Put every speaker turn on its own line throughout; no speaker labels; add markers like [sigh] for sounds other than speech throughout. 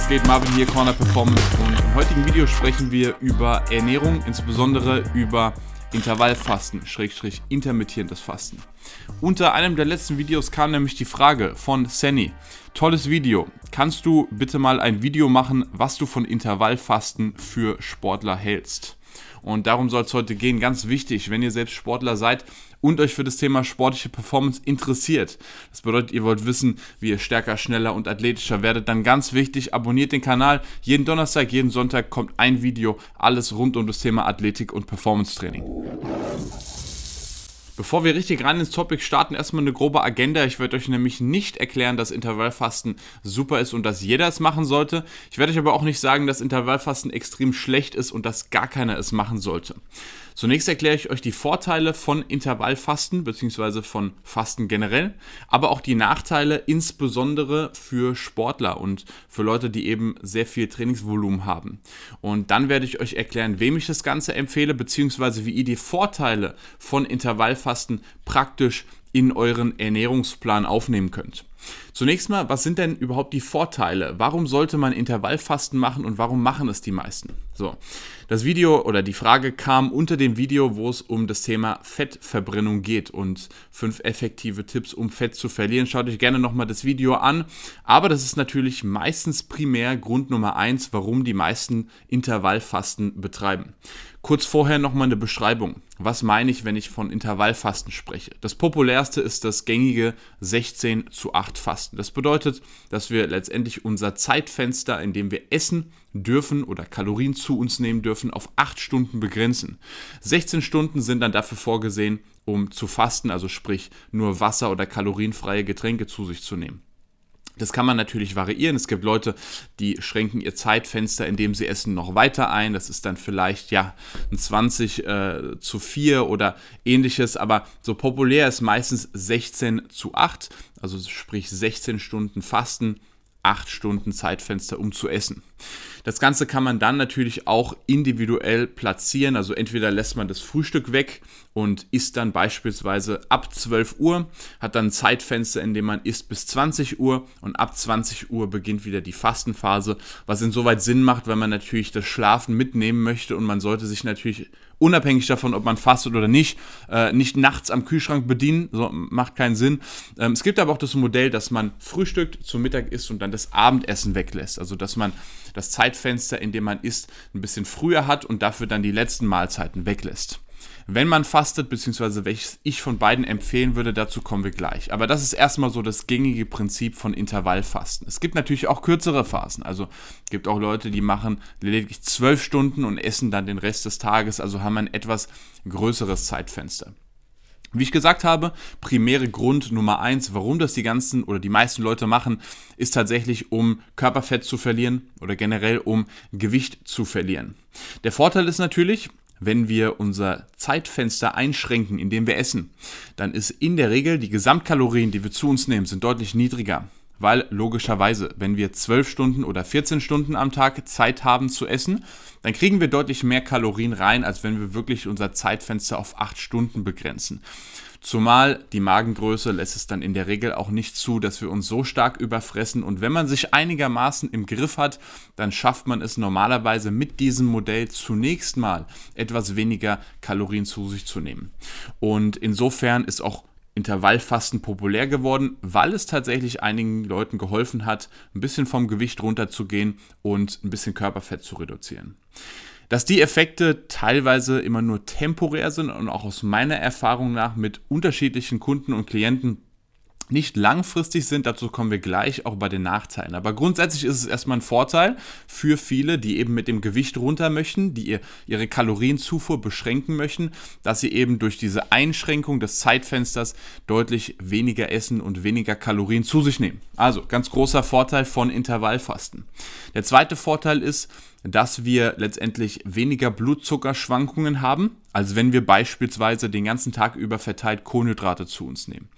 was geht? Marvin hier, Corner Performance und im heutigen Video sprechen wir über Ernährung, insbesondere über Intervallfasten, Schrägstrich intermittierendes Fasten. Unter einem der letzten Videos kam nämlich die Frage von Senny. Tolles Video. Kannst du bitte mal ein Video machen, was du von Intervallfasten für Sportler hältst? Und darum soll es heute gehen. Ganz wichtig, wenn ihr selbst Sportler seid und euch für das Thema sportliche Performance interessiert. Das bedeutet, ihr wollt wissen, wie ihr stärker, schneller und athletischer werdet. Dann ganz wichtig, abonniert den Kanal. Jeden Donnerstag, jeden Sonntag kommt ein Video. Alles rund um das Thema Athletik und Performance Training. Bevor wir richtig rein ins Topic starten, erstmal eine grobe Agenda. Ich werde euch nämlich nicht erklären, dass Intervallfasten super ist und dass jeder es machen sollte. Ich werde euch aber auch nicht sagen, dass Intervallfasten extrem schlecht ist und dass gar keiner es machen sollte. Zunächst erkläre ich euch die Vorteile von Intervallfasten bzw. von Fasten generell, aber auch die Nachteile insbesondere für Sportler und für Leute, die eben sehr viel Trainingsvolumen haben. Und dann werde ich euch erklären, wem ich das Ganze empfehle bzw. wie ihr die Vorteile von Intervallfasten praktisch in euren Ernährungsplan aufnehmen könnt. Zunächst mal, was sind denn überhaupt die Vorteile? Warum sollte man Intervallfasten machen und warum machen es die meisten? So, das Video oder die Frage kam unter dem Video, wo es um das Thema Fettverbrennung geht und fünf effektive Tipps, um Fett zu verlieren. Schaut euch gerne nochmal das Video an. Aber das ist natürlich meistens primär Grund Nummer eins, warum die meisten Intervallfasten betreiben. Kurz vorher nochmal eine Beschreibung. Was meine ich, wenn ich von Intervallfasten spreche? Das populärste ist das gängige 16 zu 8 Fasten. Das bedeutet, dass wir letztendlich unser Zeitfenster, in dem wir essen dürfen oder Kalorien zu uns nehmen dürfen, auf 8 Stunden begrenzen. 16 Stunden sind dann dafür vorgesehen, um zu fasten, also sprich nur Wasser oder kalorienfreie Getränke zu sich zu nehmen. Das kann man natürlich variieren. Es gibt Leute, die schränken ihr Zeitfenster, in dem sie essen, noch weiter ein. Das ist dann vielleicht ja ein 20 äh, zu 4 oder ähnliches. Aber so populär ist meistens 16 zu 8. Also sprich 16 Stunden Fasten, 8 Stunden Zeitfenster, um zu essen. Das Ganze kann man dann natürlich auch individuell platzieren. Also entweder lässt man das Frühstück weg und isst dann beispielsweise ab 12 Uhr, hat dann ein Zeitfenster, in dem man isst bis 20 Uhr und ab 20 Uhr beginnt wieder die Fastenphase, was insoweit Sinn macht, wenn man natürlich das Schlafen mitnehmen möchte und man sollte sich natürlich unabhängig davon, ob man fastet oder nicht, äh, nicht nachts am Kühlschrank bedienen, so, macht keinen Sinn. Ähm, es gibt aber auch das Modell, dass man frühstückt, zum Mittag isst und dann das Abendessen weglässt. Also dass man das Zeitfenster, in dem man isst, ein bisschen früher hat und dafür dann die letzten Mahlzeiten weglässt. Wenn man fastet, beziehungsweise welches ich von beiden empfehlen würde, dazu kommen wir gleich. Aber das ist erstmal so das gängige Prinzip von Intervallfasten. Es gibt natürlich auch kürzere Phasen. Also es gibt auch Leute, die machen lediglich zwölf Stunden und essen dann den Rest des Tages, also haben ein etwas größeres Zeitfenster. Wie ich gesagt habe, primäre Grund Nummer eins, warum das die ganzen oder die meisten Leute machen, ist tatsächlich, um Körperfett zu verlieren oder generell um Gewicht zu verlieren. Der Vorteil ist natürlich, wenn wir unser Zeitfenster einschränken, indem wir essen, dann ist in der Regel die Gesamtkalorien, die wir zu uns nehmen, sind deutlich niedriger. Weil logischerweise, wenn wir 12 Stunden oder 14 Stunden am Tag Zeit haben zu essen, dann kriegen wir deutlich mehr Kalorien rein, als wenn wir wirklich unser Zeitfenster auf 8 Stunden begrenzen. Zumal die Magengröße lässt es dann in der Regel auch nicht zu, dass wir uns so stark überfressen. Und wenn man sich einigermaßen im Griff hat, dann schafft man es normalerweise mit diesem Modell zunächst mal etwas weniger Kalorien zu sich zu nehmen. Und insofern ist auch Intervallfasten populär geworden, weil es tatsächlich einigen Leuten geholfen hat, ein bisschen vom Gewicht runterzugehen und ein bisschen Körperfett zu reduzieren. Dass die Effekte teilweise immer nur temporär sind und auch aus meiner Erfahrung nach mit unterschiedlichen Kunden und Klienten nicht langfristig sind, dazu kommen wir gleich auch bei den Nachteilen. Aber grundsätzlich ist es erstmal ein Vorteil für viele, die eben mit dem Gewicht runter möchten, die ihr, ihre Kalorienzufuhr beschränken möchten, dass sie eben durch diese Einschränkung des Zeitfensters deutlich weniger essen und weniger Kalorien zu sich nehmen. Also ganz großer Vorteil von Intervallfasten. Der zweite Vorteil ist, dass wir letztendlich weniger Blutzuckerschwankungen haben, als wenn wir beispielsweise den ganzen Tag über verteilt Kohlenhydrate zu uns nehmen.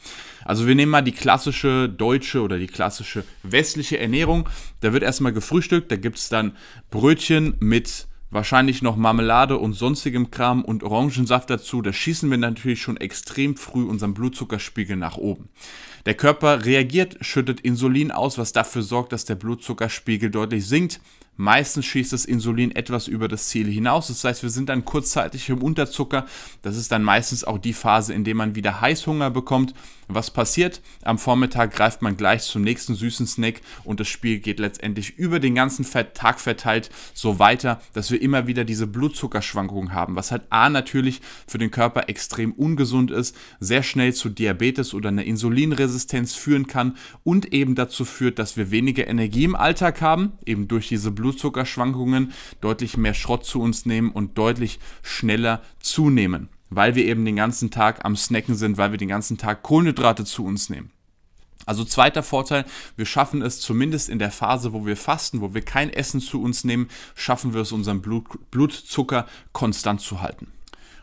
Also wir nehmen mal die klassische deutsche oder die klassische westliche Ernährung. Da wird erstmal gefrühstückt, da gibt es dann Brötchen mit wahrscheinlich noch Marmelade und sonstigem Kram und Orangensaft dazu, da schießen wir natürlich schon extrem früh unseren Blutzuckerspiegel nach oben. Der Körper reagiert, schüttet Insulin aus, was dafür sorgt, dass der Blutzuckerspiegel deutlich sinkt. Meistens schießt das Insulin etwas über das Ziel hinaus. Das heißt, wir sind dann kurzzeitig im Unterzucker. Das ist dann meistens auch die Phase, in der man wieder Heißhunger bekommt. Was passiert? Am Vormittag greift man gleich zum nächsten süßen Snack und das Spiel geht letztendlich über den ganzen Tag verteilt so weiter, dass wir immer wieder diese Blutzuckerschwankungen haben, was halt A natürlich für den Körper extrem ungesund ist, sehr schnell zu Diabetes oder einer Insulinresistenz führen kann und eben dazu führt, dass wir weniger Energie im Alltag haben, eben durch diese Blutzuckerschwankungen deutlich mehr Schrott zu uns nehmen und deutlich schneller zunehmen weil wir eben den ganzen Tag am Snacken sind, weil wir den ganzen Tag Kohlenhydrate zu uns nehmen. Also zweiter Vorteil, wir schaffen es zumindest in der Phase, wo wir fasten, wo wir kein Essen zu uns nehmen, schaffen wir es, unseren Blut, Blutzucker konstant zu halten.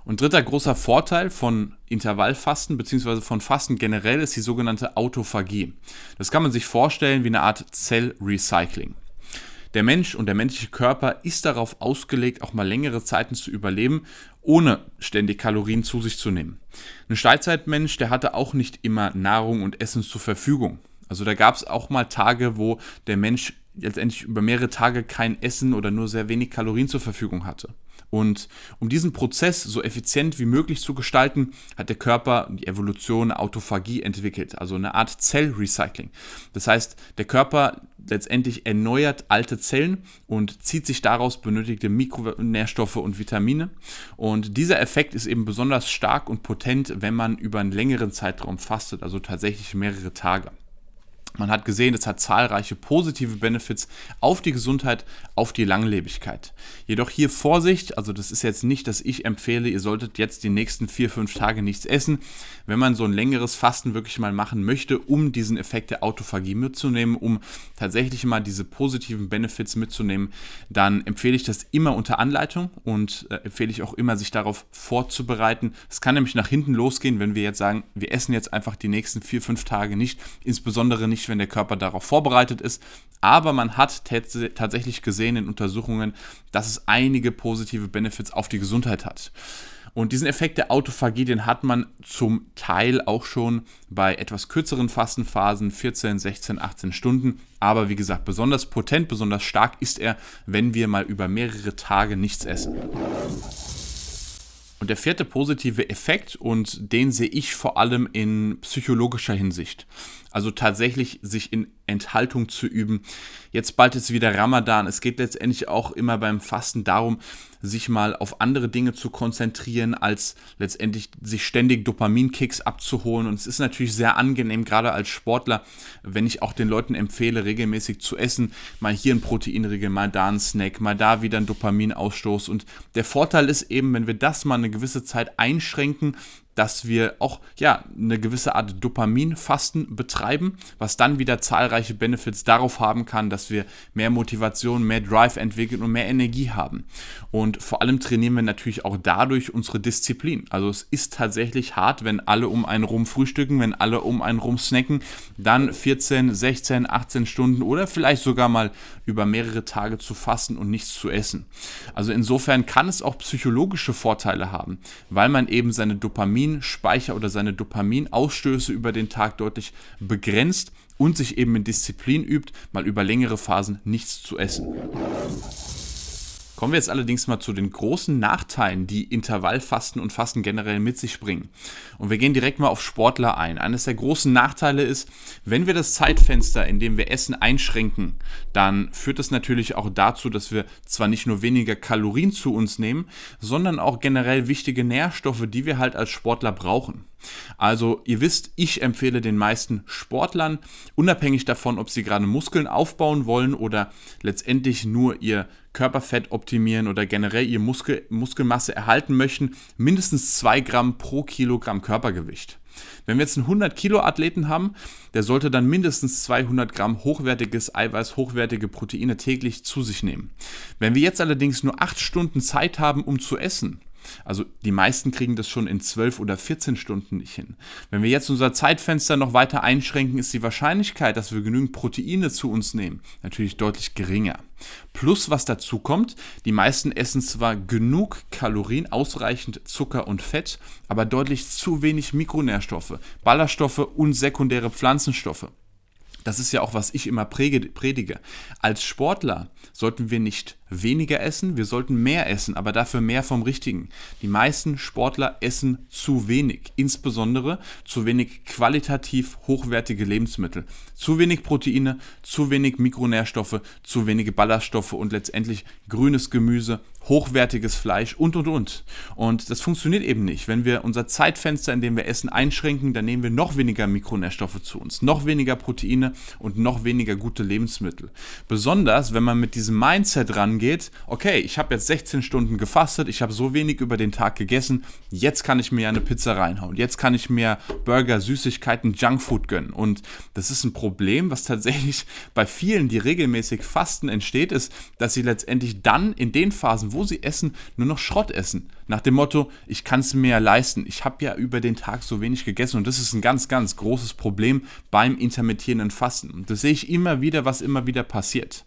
Und dritter großer Vorteil von Intervallfasten bzw. von Fasten generell ist die sogenannte Autophagie. Das kann man sich vorstellen wie eine Art Zellrecycling. Der Mensch und der menschliche Körper ist darauf ausgelegt, auch mal längere Zeiten zu überleben, ohne ständig Kalorien zu sich zu nehmen. Ein Steinzeitmensch, der hatte auch nicht immer Nahrung und Essen zur Verfügung. Also da gab es auch mal Tage, wo der Mensch letztendlich über mehrere Tage kein Essen oder nur sehr wenig Kalorien zur Verfügung hatte. Und um diesen Prozess so effizient wie möglich zu gestalten, hat der Körper die Evolution Autophagie entwickelt, also eine Art Zellrecycling. Das heißt, der Körper letztendlich erneuert alte Zellen und zieht sich daraus benötigte Mikronährstoffe und Vitamine. Und dieser Effekt ist eben besonders stark und potent, wenn man über einen längeren Zeitraum fastet, also tatsächlich mehrere Tage. Man hat gesehen, es hat zahlreiche positive Benefits auf die Gesundheit, auf die Langlebigkeit. Jedoch hier Vorsicht, also das ist jetzt nicht, dass ich empfehle, ihr solltet jetzt die nächsten vier, fünf Tage nichts essen. Wenn man so ein längeres Fasten wirklich mal machen möchte, um diesen Effekt der Autophagie mitzunehmen, um tatsächlich mal diese positiven Benefits mitzunehmen, dann empfehle ich das immer unter Anleitung und äh, empfehle ich auch immer, sich darauf vorzubereiten. Es kann nämlich nach hinten losgehen, wenn wir jetzt sagen, wir essen jetzt einfach die nächsten vier, fünf Tage nicht, insbesondere nicht wenn der Körper darauf vorbereitet ist. Aber man hat tatsächlich gesehen in Untersuchungen, dass es einige positive Benefits auf die Gesundheit hat. Und diesen Effekt der Autophagie, den hat man zum Teil auch schon bei etwas kürzeren Fastenphasen, 14, 16, 18 Stunden. Aber wie gesagt, besonders potent, besonders stark ist er, wenn wir mal über mehrere Tage nichts essen. Und der vierte positive Effekt, und den sehe ich vor allem in psychologischer Hinsicht. Also tatsächlich sich in Enthaltung zu üben. Jetzt bald ist wieder Ramadan. Es geht letztendlich auch immer beim Fasten darum, sich mal auf andere Dinge zu konzentrieren, als letztendlich sich ständig Dopaminkicks abzuholen. Und es ist natürlich sehr angenehm, gerade als Sportler, wenn ich auch den Leuten empfehle, regelmäßig zu essen. Mal hier ein Proteinriegel, mal da ein Snack, mal da wieder ein Dopaminausstoß. Und der Vorteil ist eben, wenn wir das mal eine gewisse Zeit einschränken, dass wir auch ja eine gewisse Art Dopaminfasten betreiben, was dann wieder zahlreiche Benefits darauf haben kann, dass wir mehr Motivation, mehr Drive entwickeln und mehr Energie haben. Und vor allem trainieren wir natürlich auch dadurch unsere Disziplin. Also es ist tatsächlich hart, wenn alle um einen rum frühstücken, wenn alle um einen rum snacken, dann 14, 16, 18 Stunden oder vielleicht sogar mal über mehrere Tage zu fasten und nichts zu essen. Also insofern kann es auch psychologische Vorteile haben, weil man eben seine Dopamin Dopaminspeicher oder seine Dopaminausstöße über den Tag deutlich begrenzt und sich eben in Disziplin übt, mal über längere Phasen nichts zu essen. Kommen wir jetzt allerdings mal zu den großen Nachteilen, die Intervallfasten und Fasten generell mit sich bringen. Und wir gehen direkt mal auf Sportler ein. Eines der großen Nachteile ist, wenn wir das Zeitfenster, in dem wir Essen einschränken, dann führt das natürlich auch dazu, dass wir zwar nicht nur weniger Kalorien zu uns nehmen, sondern auch generell wichtige Nährstoffe, die wir halt als Sportler brauchen. Also ihr wisst, ich empfehle den meisten Sportlern, unabhängig davon, ob sie gerade Muskeln aufbauen wollen oder letztendlich nur ihr Körperfett optimieren oder generell ihr Muskel, Muskelmasse erhalten möchten, mindestens 2 Gramm pro Kilogramm Körpergewicht. Wenn wir jetzt einen 100 Kilo Athleten haben, der sollte dann mindestens 200 Gramm hochwertiges Eiweiß, hochwertige Proteine täglich zu sich nehmen. Wenn wir jetzt allerdings nur 8 Stunden Zeit haben, um zu essen, Also die meisten kriegen das schon in 12 oder 14 Stunden nicht hin. Wenn wir jetzt unser Zeitfenster noch weiter einschränken, ist die Wahrscheinlichkeit, dass wir genügend Proteine zu uns nehmen, natürlich deutlich geringer. Plus, was dazu kommt, die meisten essen zwar genug Kalorien, ausreichend Zucker und Fett, aber deutlich zu wenig Mikronährstoffe, Ballaststoffe und sekundäre Pflanzenstoffe das ist ja auch, was ich immer predige. Als Sportler sollten wir nicht weniger essen, wir sollten mehr essen, aber dafür mehr vom Richtigen. Die meisten Sportler essen zu wenig, insbesondere zu wenig qualitativ hochwertige Lebensmittel. Zu wenig Proteine, zu wenig Mikronährstoffe, zu wenige Ballaststoffe und letztendlich grünes Gemüse, hochwertiges Fleisch und und und. Und das funktioniert eben nicht. Wenn wir unser Zeitfenster, in dem wir essen, einschränken, dann nehmen wir noch weniger Mikronährstoffe zu uns, noch weniger Proteine und noch weniger gute Lebensmittel. Besonders, wenn man mit diesem Mindset rangeht, okay, ich habe jetzt 16 Stunden gefastet, ich habe so wenig über den Tag gegessen, jetzt kann ich mir eine Pizza reinhauen, jetzt kann ich mir Burger, Süßigkeiten, Junkfood gönnen. Und das ist ein Problem, was tatsächlich bei vielen, die regelmäßig fasten, entsteht, ist, dass sie letztendlich dann in den Phasen, wo wo sie essen, nur noch Schrott essen. Nach dem Motto, ich kann es mir ja leisten. Ich habe ja über den Tag so wenig gegessen und das ist ein ganz, ganz großes Problem beim intermittierenden Fasten. Und das sehe ich immer wieder, was immer wieder passiert.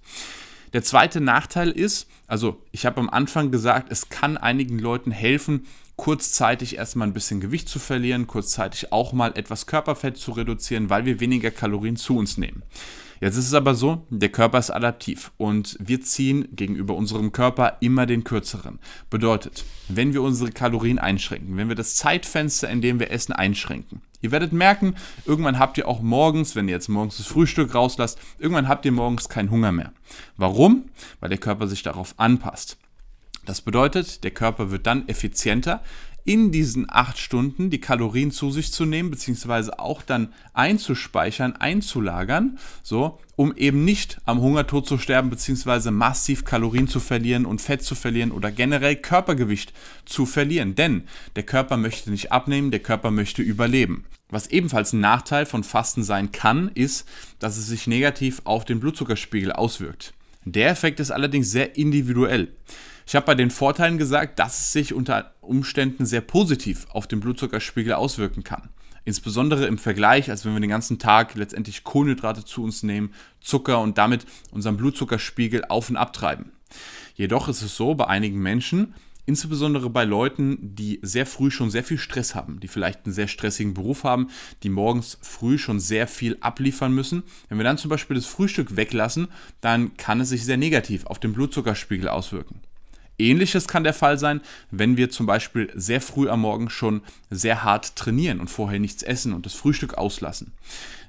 Der zweite Nachteil ist, also ich habe am Anfang gesagt, es kann einigen Leuten helfen, kurzzeitig erstmal ein bisschen Gewicht zu verlieren, kurzzeitig auch mal etwas Körperfett zu reduzieren, weil wir weniger Kalorien zu uns nehmen. Jetzt ist es aber so, der Körper ist adaptiv und wir ziehen gegenüber unserem Körper immer den kürzeren. Bedeutet, wenn wir unsere Kalorien einschränken, wenn wir das Zeitfenster, in dem wir essen, einschränken, ihr werdet merken, irgendwann habt ihr auch morgens, wenn ihr jetzt morgens das Frühstück rauslasst, irgendwann habt ihr morgens keinen Hunger mehr. Warum? Weil der Körper sich darauf anpasst. Das bedeutet, der Körper wird dann effizienter, in diesen acht Stunden die Kalorien zu sich zu nehmen, beziehungsweise auch dann einzuspeichern, einzulagern, so, um eben nicht am Hungertod zu sterben, beziehungsweise massiv Kalorien zu verlieren und Fett zu verlieren oder generell Körpergewicht zu verlieren. Denn der Körper möchte nicht abnehmen, der Körper möchte überleben. Was ebenfalls ein Nachteil von Fasten sein kann, ist, dass es sich negativ auf den Blutzuckerspiegel auswirkt. Der Effekt ist allerdings sehr individuell. Ich habe bei den Vorteilen gesagt, dass es sich unter Umständen sehr positiv auf den Blutzuckerspiegel auswirken kann. Insbesondere im Vergleich, als wenn wir den ganzen Tag letztendlich Kohlenhydrate zu uns nehmen, Zucker und damit unseren Blutzuckerspiegel auf und abtreiben. Jedoch ist es so, bei einigen Menschen, insbesondere bei Leuten, die sehr früh schon sehr viel Stress haben, die vielleicht einen sehr stressigen Beruf haben, die morgens früh schon sehr viel abliefern müssen. Wenn wir dann zum Beispiel das Frühstück weglassen, dann kann es sich sehr negativ auf den Blutzuckerspiegel auswirken. Ähnliches kann der Fall sein, wenn wir zum Beispiel sehr früh am Morgen schon sehr hart trainieren und vorher nichts essen und das Frühstück auslassen.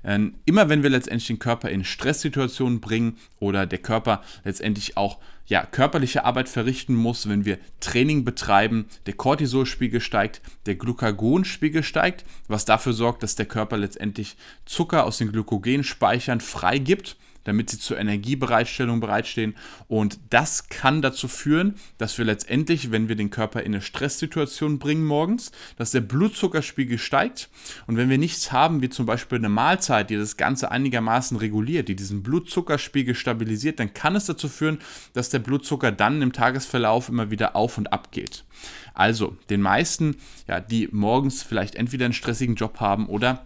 Ähm, immer wenn wir letztendlich den Körper in Stresssituationen bringen oder der Körper letztendlich auch ja, körperliche Arbeit verrichten muss, wenn wir Training betreiben, der Cortisolspiegel steigt, der Glucagonspiegel steigt, was dafür sorgt, dass der Körper letztendlich Zucker aus den Glykogenspeichern freigibt damit sie zur Energiebereitstellung bereitstehen. Und das kann dazu führen, dass wir letztendlich, wenn wir den Körper in eine Stresssituation bringen morgens, dass der Blutzuckerspiegel steigt. Und wenn wir nichts haben, wie zum Beispiel eine Mahlzeit, die das Ganze einigermaßen reguliert, die diesen Blutzuckerspiegel stabilisiert, dann kann es dazu führen, dass der Blutzucker dann im Tagesverlauf immer wieder auf und ab geht. Also den meisten, ja, die morgens vielleicht entweder einen stressigen Job haben oder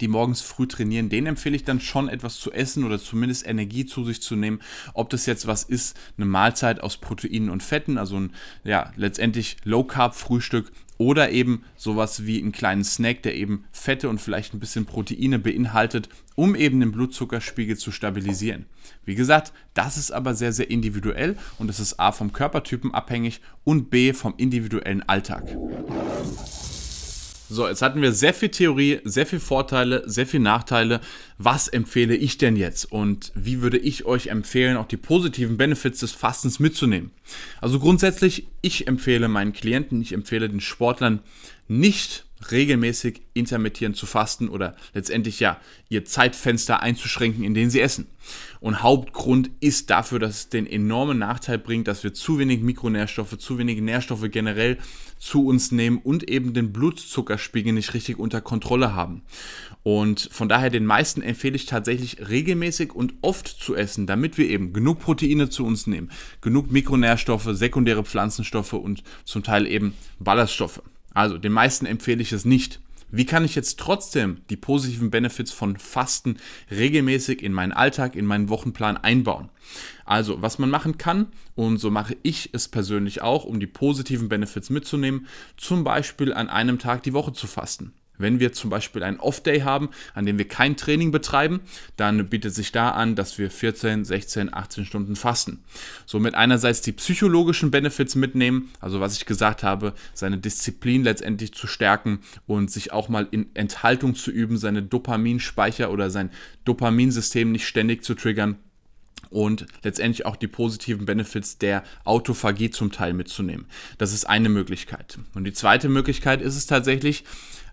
die morgens früh trainieren, denen empfehle ich dann schon etwas zu essen oder zumindest Energie zu sich zu nehmen. Ob das jetzt was ist, eine Mahlzeit aus Proteinen und Fetten, also ein ja, letztendlich Low Carb Frühstück oder eben sowas wie einen kleinen Snack, der eben Fette und vielleicht ein bisschen Proteine beinhaltet, um eben den Blutzuckerspiegel zu stabilisieren. Wie gesagt, das ist aber sehr, sehr individuell und es ist A vom Körpertypen abhängig und B vom individuellen Alltag. So, jetzt hatten wir sehr viel Theorie, sehr viel Vorteile, sehr viel Nachteile. Was empfehle ich denn jetzt und wie würde ich euch empfehlen, auch die positiven Benefits des Fastens mitzunehmen? Also grundsätzlich, ich empfehle meinen Klienten, ich empfehle den Sportlern nicht regelmäßig intermittierend zu fasten oder letztendlich ja ihr Zeitfenster einzuschränken, in denen sie essen. Und Hauptgrund ist dafür, dass es den enormen Nachteil bringt, dass wir zu wenig Mikronährstoffe, zu wenig Nährstoffe generell zu uns nehmen und eben den Blutzuckerspiegel nicht richtig unter Kontrolle haben. Und von daher den meisten empfehle ich tatsächlich regelmäßig und oft zu essen, damit wir eben genug Proteine zu uns nehmen, genug Mikronährstoffe, sekundäre Pflanzenstoffe und zum Teil eben Ballaststoffe. Also den meisten empfehle ich es nicht. Wie kann ich jetzt trotzdem die positiven Benefits von Fasten regelmäßig in meinen Alltag, in meinen Wochenplan einbauen? Also, was man machen kann, und so mache ich es persönlich auch, um die positiven Benefits mitzunehmen, zum Beispiel an einem Tag die Woche zu fasten. Wenn wir zum Beispiel einen Off-Day haben, an dem wir kein Training betreiben, dann bietet sich da an, dass wir 14, 16, 18 Stunden fasten. Somit einerseits die psychologischen Benefits mitnehmen, also was ich gesagt habe, seine Disziplin letztendlich zu stärken und sich auch mal in Enthaltung zu üben, seine Dopaminspeicher oder sein Dopaminsystem nicht ständig zu triggern und letztendlich auch die positiven Benefits der Autophagie zum Teil mitzunehmen. Das ist eine Möglichkeit. Und die zweite Möglichkeit ist es tatsächlich,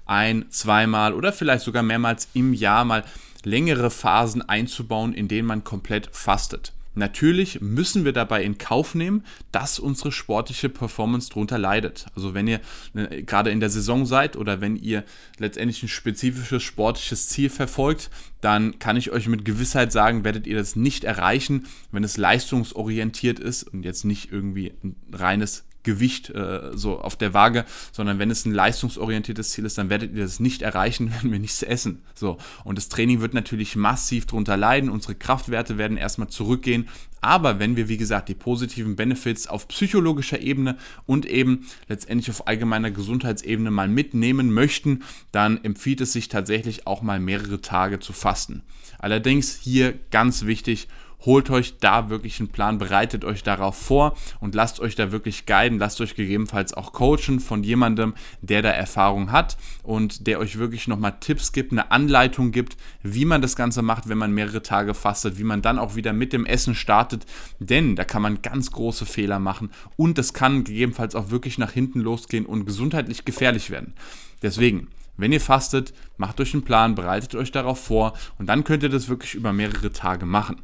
ein, zweimal oder vielleicht sogar mehrmals im Jahr mal längere Phasen einzubauen, in denen man komplett fastet. Natürlich müssen wir dabei in Kauf nehmen, dass unsere sportliche Performance darunter leidet. Also wenn ihr äh, gerade in der Saison seid oder wenn ihr letztendlich ein spezifisches sportliches Ziel verfolgt, dann kann ich euch mit Gewissheit sagen, werdet ihr das nicht erreichen, wenn es leistungsorientiert ist und jetzt nicht irgendwie ein reines Gewicht äh, so auf der Waage, sondern wenn es ein leistungsorientiertes Ziel ist, dann werdet ihr das nicht erreichen, [laughs] wenn wir nichts essen. So. Und das Training wird natürlich massiv darunter leiden, unsere Kraftwerte werden erstmal zurückgehen. Aber wenn wir, wie gesagt, die positiven Benefits auf psychologischer Ebene und eben letztendlich auf allgemeiner Gesundheitsebene mal mitnehmen möchten, dann empfiehlt es sich tatsächlich auch mal mehrere Tage zu fasten. Allerdings hier ganz wichtig, holt euch da wirklich einen Plan, bereitet euch darauf vor und lasst euch da wirklich guiden, lasst euch gegebenenfalls auch coachen von jemandem, der da Erfahrung hat und der euch wirklich nochmal Tipps gibt, eine Anleitung gibt, wie man das Ganze macht, wenn man mehrere Tage fastet, wie man dann auch wieder mit dem Essen startet, denn da kann man ganz große Fehler machen und das kann gegebenenfalls auch wirklich nach hinten losgehen und gesundheitlich gefährlich werden. Deswegen, wenn ihr fastet, macht euch einen Plan, bereitet euch darauf vor und dann könnt ihr das wirklich über mehrere Tage machen.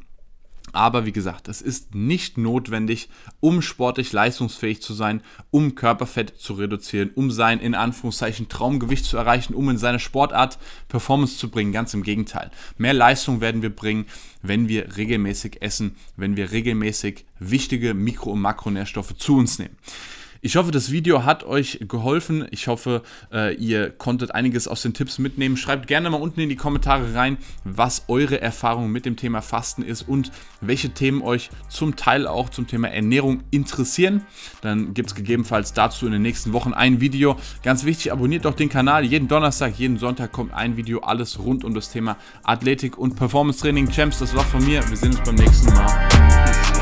Aber wie gesagt, es ist nicht notwendig, um sportlich leistungsfähig zu sein, um Körperfett zu reduzieren, um sein in Anführungszeichen Traumgewicht zu erreichen, um in seine Sportart Performance zu bringen. Ganz im Gegenteil. Mehr Leistung werden wir bringen, wenn wir regelmäßig essen, wenn wir regelmäßig wichtige Mikro- und Makronährstoffe zu uns nehmen. Ich hoffe, das Video hat euch geholfen. Ich hoffe, äh, ihr konntet einiges aus den Tipps mitnehmen. Schreibt gerne mal unten in die Kommentare rein, was eure Erfahrung mit dem Thema Fasten ist und welche Themen euch zum Teil auch zum Thema Ernährung interessieren. Dann gibt es gegebenenfalls dazu in den nächsten Wochen ein Video. Ganz wichtig, abonniert doch den Kanal. Jeden Donnerstag, jeden Sonntag kommt ein Video, alles rund um das Thema Athletik und Performance Training. Champs, das war von mir. Wir sehen uns beim nächsten Mal. Peace.